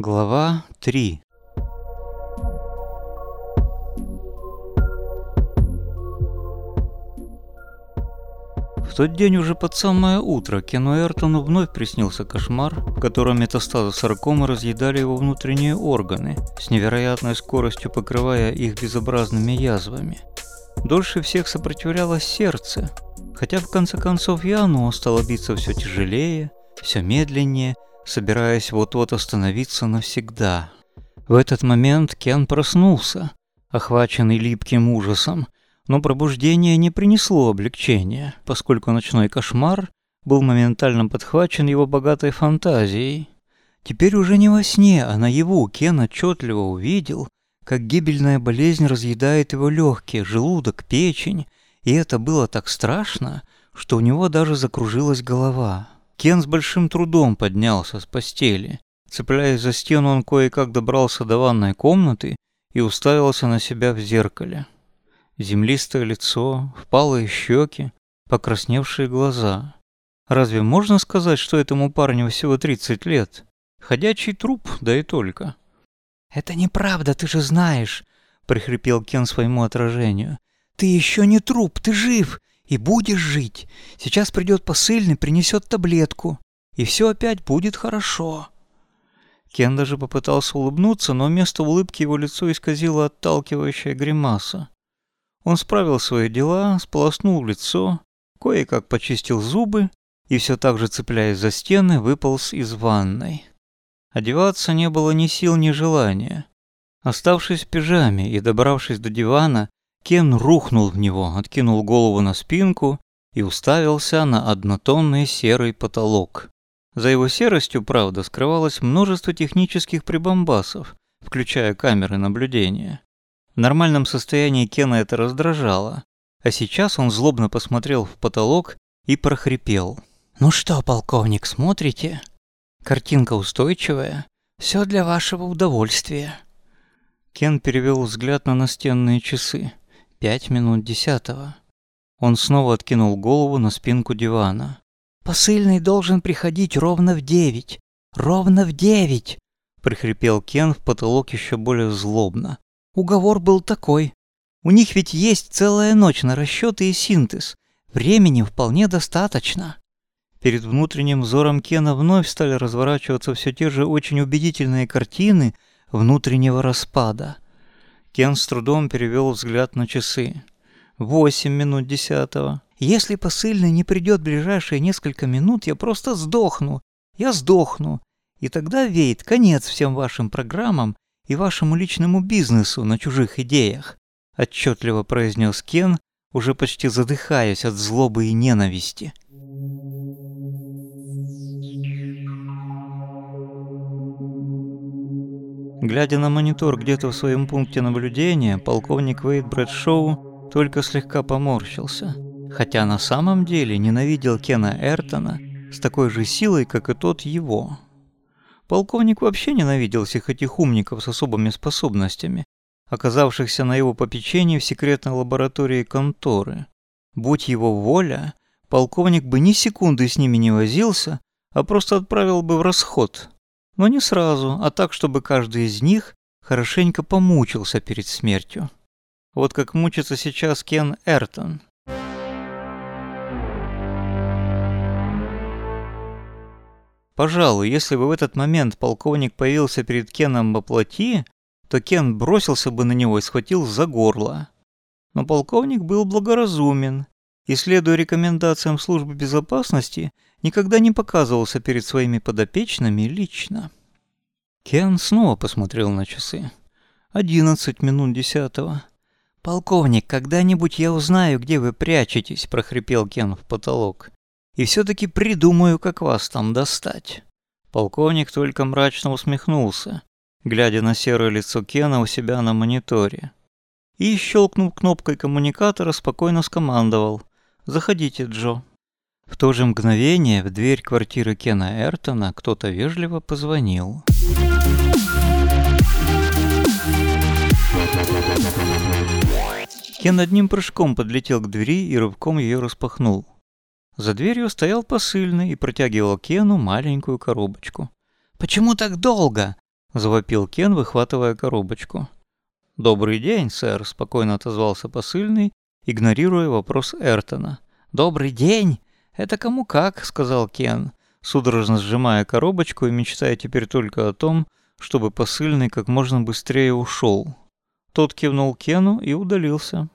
Глава 3 В тот день уже под самое утро Кену Эртону вновь приснился кошмар, в котором метастазы саркомы разъедали его внутренние органы, с невероятной скоростью покрывая их безобразными язвами. Дольше всех сопротивлялось сердце, хотя в конце концов и оно стало биться все тяжелее, все медленнее, собираясь вот-вот остановиться навсегда. В этот момент Кен проснулся, охваченный липким ужасом, но пробуждение не принесло облегчения, поскольку ночной кошмар был моментально подхвачен его богатой фантазией. Теперь уже не во сне, а наяву Кен отчетливо увидел, как гибельная болезнь разъедает его легкие, желудок, печень, и это было так страшно, что у него даже закружилась голова. Кен с большим трудом поднялся с постели. Цепляясь за стену, он кое-как добрался до ванной комнаты и уставился на себя в зеркале. Землистое лицо, впалые щеки, покрасневшие глаза. Разве можно сказать, что этому парню всего 30 лет? Ходячий труп, да и только. «Это неправда, ты же знаешь», — прихрипел Кен своему отражению. «Ты еще не труп, ты жив и будешь жить. Сейчас придет посыльный, принесет таблетку, и все опять будет хорошо». Кен даже попытался улыбнуться, но вместо улыбки его лицо исказило отталкивающая гримаса. Он справил свои дела, сполоснул лицо, кое-как почистил зубы и все так же, цепляясь за стены, выполз из ванной. Одеваться не было ни сил, ни желания. Оставшись в пижаме и добравшись до дивана, Кен рухнул в него, откинул голову на спинку и уставился на однотонный серый потолок. За его серостью, правда, скрывалось множество технических прибамбасов, включая камеры наблюдения. В нормальном состоянии Кена это раздражало, а сейчас он злобно посмотрел в потолок и прохрипел. «Ну что, полковник, смотрите? Картинка устойчивая, все для вашего удовольствия». Кен перевел взгляд на настенные часы. Пять минут десятого. Он снова откинул голову на спинку дивана. «Посыльный должен приходить ровно в девять. Ровно в девять!» прихрипел Кен в потолок еще более злобно. Уговор был такой. У них ведь есть целая ночь на расчеты и синтез. Времени вполне достаточно. Перед внутренним взором Кена вновь стали разворачиваться все те же очень убедительные картины внутреннего распада. Кен с трудом перевел взгляд на часы. Восемь минут десятого. Если посыльный не придет в ближайшие несколько минут, я просто сдохну. Я сдохну. И тогда, Вейт, конец всем вашим программам и вашему личному бизнесу на чужих идеях», – отчетливо произнес Кен, уже почти задыхаясь от злобы и ненависти. Глядя на монитор где-то в своем пункте наблюдения, полковник Уэйд Брэдшоу только слегка поморщился, хотя на самом деле ненавидел Кена Эртона с такой же силой, как и тот его. Полковник вообще ненавидел всех этих умников с особыми способностями, оказавшихся на его попечении в секретной лаборатории конторы. Будь его воля, полковник бы ни секунды с ними не возился, а просто отправил бы в расход. Но не сразу, а так, чтобы каждый из них хорошенько помучился перед смертью. Вот как мучится сейчас Кен Эртон. Пожалуй, если бы в этот момент полковник появился перед Кеном во плоти, то Кен бросился бы на него и схватил за горло. Но полковник был благоразумен и, следуя рекомендациям службы безопасности, никогда не показывался перед своими подопечными лично. Кен снова посмотрел на часы. «Одиннадцать минут десятого». «Полковник, когда-нибудь я узнаю, где вы прячетесь», – прохрипел Кен в потолок и все-таки придумаю, как вас там достать». Полковник только мрачно усмехнулся, глядя на серое лицо Кена у себя на мониторе. И, щелкнув кнопкой коммуникатора, спокойно скомандовал «Заходите, Джо». В то же мгновение в дверь квартиры Кена Эртона кто-то вежливо позвонил. Кен одним прыжком подлетел к двери и рывком ее распахнул. За дверью стоял посыльный и протягивал Кену маленькую коробочку. «Почему так долго?» – завопил Кен, выхватывая коробочку. «Добрый день, сэр», – спокойно отозвался посыльный, игнорируя вопрос Эртона. «Добрый день! Это кому как», – сказал Кен, судорожно сжимая коробочку и мечтая теперь только о том, чтобы посыльный как можно быстрее ушел. Тот кивнул Кену и удалился.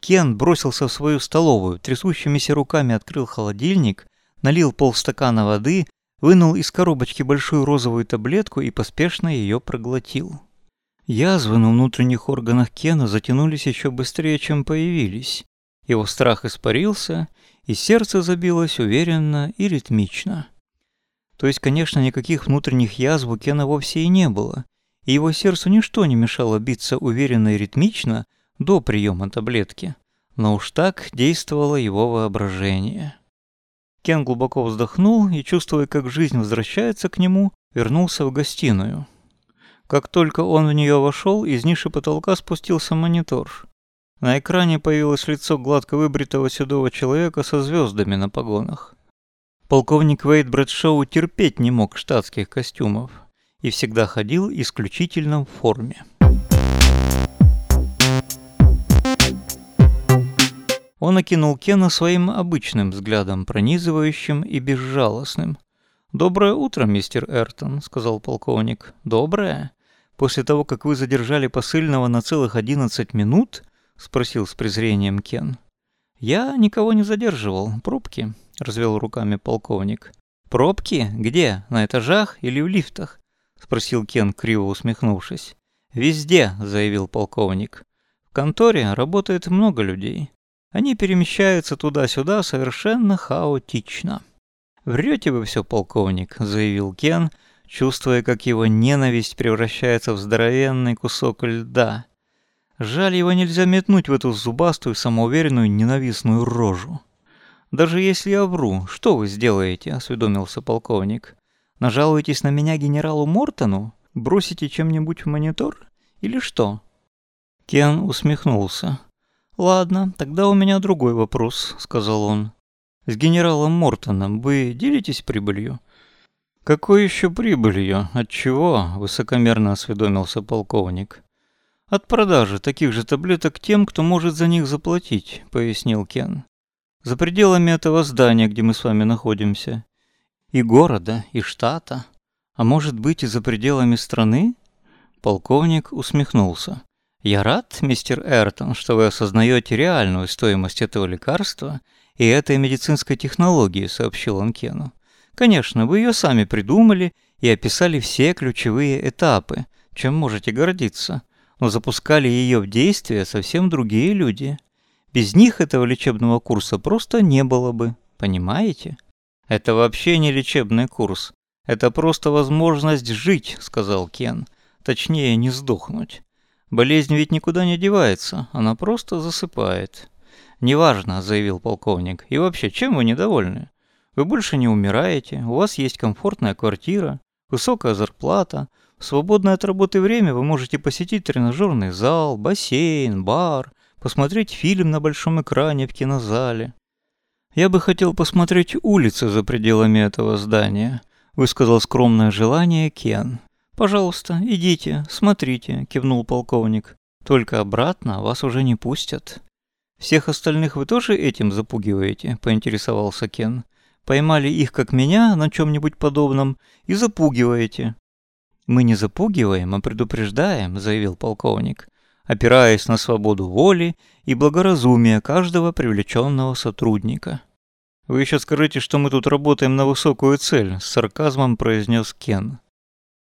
Кен бросился в свою столовую, трясущимися руками открыл холодильник, налил полстакана воды, вынул из коробочки большую розовую таблетку и поспешно ее проглотил. Язвы на внутренних органах Кена затянулись еще быстрее, чем появились. Его страх испарился, и сердце забилось уверенно и ритмично. То есть, конечно, никаких внутренних язв у Кена вовсе и не было, и его сердцу ничто не мешало биться уверенно и ритмично до приема таблетки, но уж так действовало его воображение. Кен глубоко вздохнул и, чувствуя, как жизнь возвращается к нему, вернулся в гостиную. Как только он в нее вошел, из ниши потолка спустился монитор. На экране появилось лицо гладко выбритого седого человека со звездами на погонах. Полковник Вейд Брэдшоу терпеть не мог штатских костюмов и всегда ходил исключительно в форме. Он окинул Кена своим обычным взглядом, пронизывающим и безжалостным. «Доброе утро, мистер Эртон», — сказал полковник. «Доброе? После того, как вы задержали посыльного на целых одиннадцать минут?» — спросил с презрением Кен. «Я никого не задерживал. Пробки», — развел руками полковник. «Пробки? Где? На этажах или в лифтах?» — спросил Кен, криво усмехнувшись. «Везде», — заявил полковник. «В конторе работает много людей. Они перемещаются туда-сюда совершенно хаотично. «Врете вы все, полковник», — заявил Кен, чувствуя, как его ненависть превращается в здоровенный кусок льда. Жаль, его нельзя метнуть в эту зубастую, самоуверенную, ненавистную рожу. «Даже если я вру, что вы сделаете?» — осведомился полковник. «Нажалуетесь на меня генералу Мортону? Бросите чем-нибудь в монитор? Или что?» Кен усмехнулся. «Ладно, тогда у меня другой вопрос», — сказал он. «С генералом Мортоном вы делитесь прибылью?» «Какой еще прибылью? От чего?» — высокомерно осведомился полковник. «От продажи таких же таблеток тем, кто может за них заплатить», — пояснил Кен. «За пределами этого здания, где мы с вами находимся. И города, и штата. А может быть, и за пределами страны?» Полковник усмехнулся. Я рад, мистер Эртон, что вы осознаете реальную стоимость этого лекарства и этой медицинской технологии, сообщил он Кену. Конечно, вы ее сами придумали и описали все ключевые этапы, чем можете гордиться, но запускали ее в действие совсем другие люди. Без них этого лечебного курса просто не было бы, понимаете? Это вообще не лечебный курс. Это просто возможность жить, сказал Кен. Точнее, не сдохнуть. Болезнь ведь никуда не девается, она просто засыпает. «Неважно», — заявил полковник. «И вообще, чем вы недовольны? Вы больше не умираете, у вас есть комфортная квартира, высокая зарплата, в свободное от работы время вы можете посетить тренажерный зал, бассейн, бар, посмотреть фильм на большом экране в кинозале. Я бы хотел посмотреть улицы за пределами этого здания», — высказал скромное желание Кен. «Пожалуйста, идите, смотрите», — кивнул полковник. «Только обратно вас уже не пустят». «Всех остальных вы тоже этим запугиваете?» — поинтересовался Кен. «Поймали их, как меня, на чем-нибудь подобном, и запугиваете». «Мы не запугиваем, а предупреждаем», — заявил полковник, опираясь на свободу воли и благоразумие каждого привлеченного сотрудника. «Вы еще скажите, что мы тут работаем на высокую цель», — с сарказмом произнес Кен.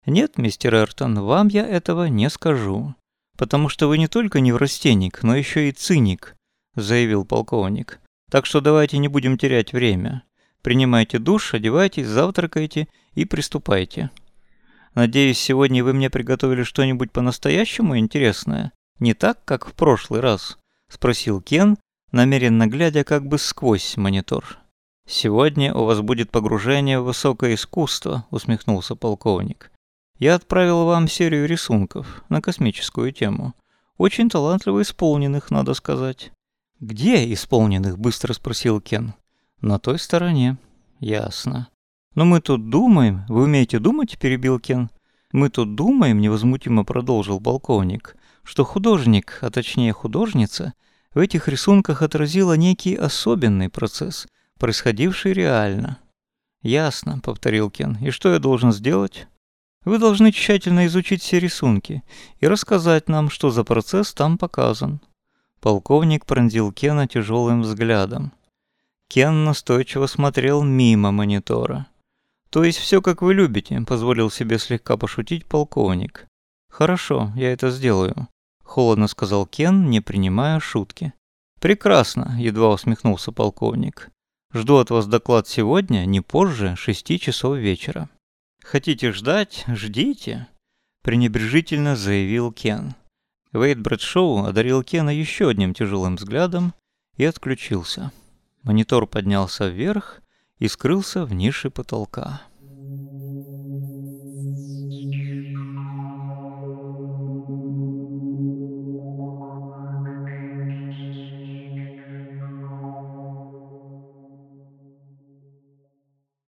«Нет, мистер Эртон, вам я этого не скажу, потому что вы не только неврастенник, но еще и циник», — заявил полковник. «Так что давайте не будем терять время. Принимайте душ, одевайтесь, завтракайте и приступайте. Надеюсь, сегодня вы мне приготовили что-нибудь по-настоящему интересное, не так, как в прошлый раз?» — спросил Кен, намеренно глядя как бы сквозь монитор. «Сегодня у вас будет погружение в высокое искусство», — усмехнулся полковник. Я отправил вам серию рисунков на космическую тему. Очень талантливо исполненных, надо сказать. «Где исполненных?» – быстро спросил Кен. «На той стороне». «Ясно». «Но мы тут думаем. Вы умеете думать?» – перебил Кен. Мы тут думаем, невозмутимо продолжил полковник, что художник, а точнее художница, в этих рисунках отразила некий особенный процесс, происходивший реально. «Ясно», — повторил Кен. «И что я должен сделать?» «Вы должны тщательно изучить все рисунки и рассказать нам, что за процесс там показан». Полковник пронзил Кена тяжелым взглядом. Кен настойчиво смотрел мимо монитора. «То есть все как вы любите», — позволил себе слегка пошутить полковник. «Хорошо, я это сделаю», — холодно сказал Кен, не принимая шутки. «Прекрасно», — едва усмехнулся полковник. Жду от вас доклад сегодня, не позже шести часов вечера. Хотите ждать? Ждите, пренебрежительно заявил Кен. Вейд Брэдшоу одарил Кена еще одним тяжелым взглядом и отключился. Монитор поднялся вверх и скрылся в нише потолка.